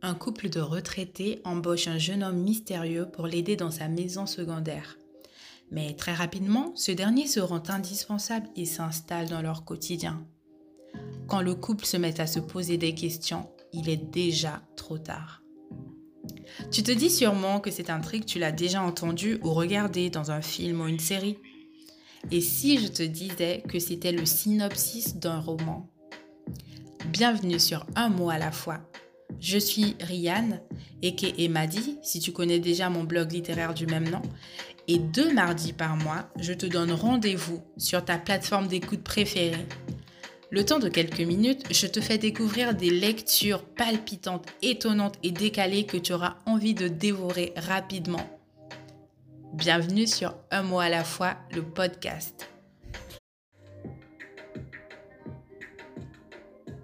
Un couple de retraités embauche un jeune homme mystérieux pour l'aider dans sa maison secondaire. Mais très rapidement, ce dernier se rend indispensable et s'installe dans leur quotidien. Quand le couple se met à se poser des questions, il est déjà trop tard. Tu te dis sûrement que c'est un truc tu l'as déjà entendu ou regardé dans un film ou une série. Et si je te disais que c'était le synopsis d'un roman? Bienvenue sur Un mot à la fois. Je suis Rianne, et Madi, si tu connais déjà mon blog littéraire du même nom. Et deux mardis par mois, je te donne rendez-vous sur ta plateforme d'écoute préférée. Le temps de quelques minutes, je te fais découvrir des lectures palpitantes, étonnantes et décalées que tu auras envie de dévorer rapidement. Bienvenue sur Un mot à la fois, le podcast.